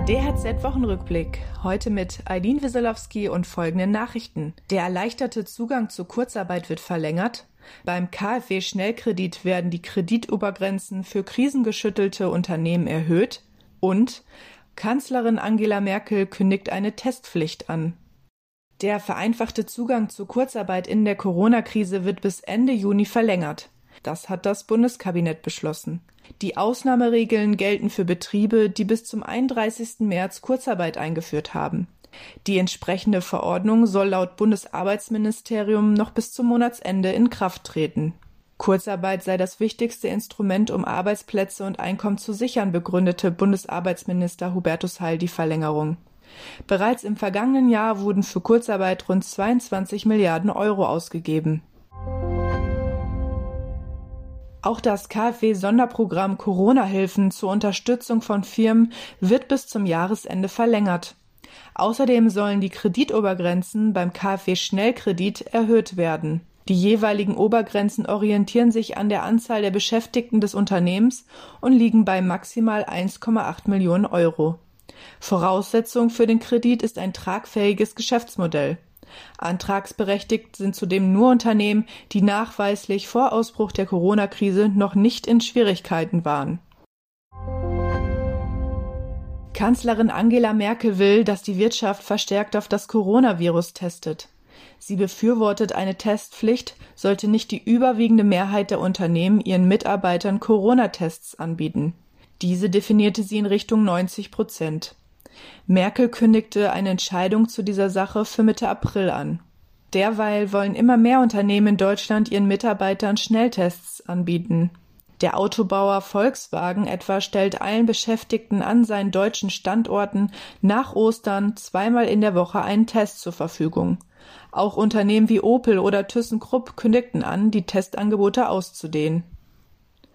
Der DHZ-Wochenrückblick. Heute mit Eileen Wieselowski und folgenden Nachrichten. Der erleichterte Zugang zur Kurzarbeit wird verlängert. Beim KfW-Schnellkredit werden die Kreditobergrenzen für krisengeschüttelte Unternehmen erhöht. Und Kanzlerin Angela Merkel kündigt eine Testpflicht an. Der vereinfachte Zugang zur Kurzarbeit in der Corona-Krise wird bis Ende Juni verlängert. Das hat das Bundeskabinett beschlossen. Die Ausnahmeregeln gelten für Betriebe, die bis zum 31. März Kurzarbeit eingeführt haben. Die entsprechende Verordnung soll laut Bundesarbeitsministerium noch bis zum Monatsende in Kraft treten. Kurzarbeit sei das wichtigste Instrument, um Arbeitsplätze und Einkommen zu sichern, begründete Bundesarbeitsminister Hubertus Heil die Verlängerung. Bereits im vergangenen Jahr wurden für Kurzarbeit rund 22 Milliarden Euro ausgegeben. Auch das KfW-Sonderprogramm Corona-Hilfen zur Unterstützung von Firmen wird bis zum Jahresende verlängert. Außerdem sollen die Kreditobergrenzen beim KfW-Schnellkredit erhöht werden. Die jeweiligen Obergrenzen orientieren sich an der Anzahl der Beschäftigten des Unternehmens und liegen bei maximal 1,8 Millionen Euro. Voraussetzung für den Kredit ist ein tragfähiges Geschäftsmodell. Antragsberechtigt sind zudem nur Unternehmen, die nachweislich vor Ausbruch der Corona-Krise noch nicht in Schwierigkeiten waren. Kanzlerin Angela Merkel will, dass die Wirtschaft verstärkt auf das Coronavirus testet. Sie befürwortet eine Testpflicht, sollte nicht die überwiegende Mehrheit der Unternehmen ihren Mitarbeitern Corona-Tests anbieten. Diese definierte sie in Richtung 90 Prozent. Merkel kündigte eine Entscheidung zu dieser Sache für Mitte April an. Derweil wollen immer mehr Unternehmen in Deutschland ihren Mitarbeitern Schnelltests anbieten. Der Autobauer Volkswagen etwa stellt allen Beschäftigten an seinen deutschen Standorten nach Ostern zweimal in der Woche einen Test zur Verfügung. Auch Unternehmen wie Opel oder ThyssenKrupp kündigten an, die Testangebote auszudehnen.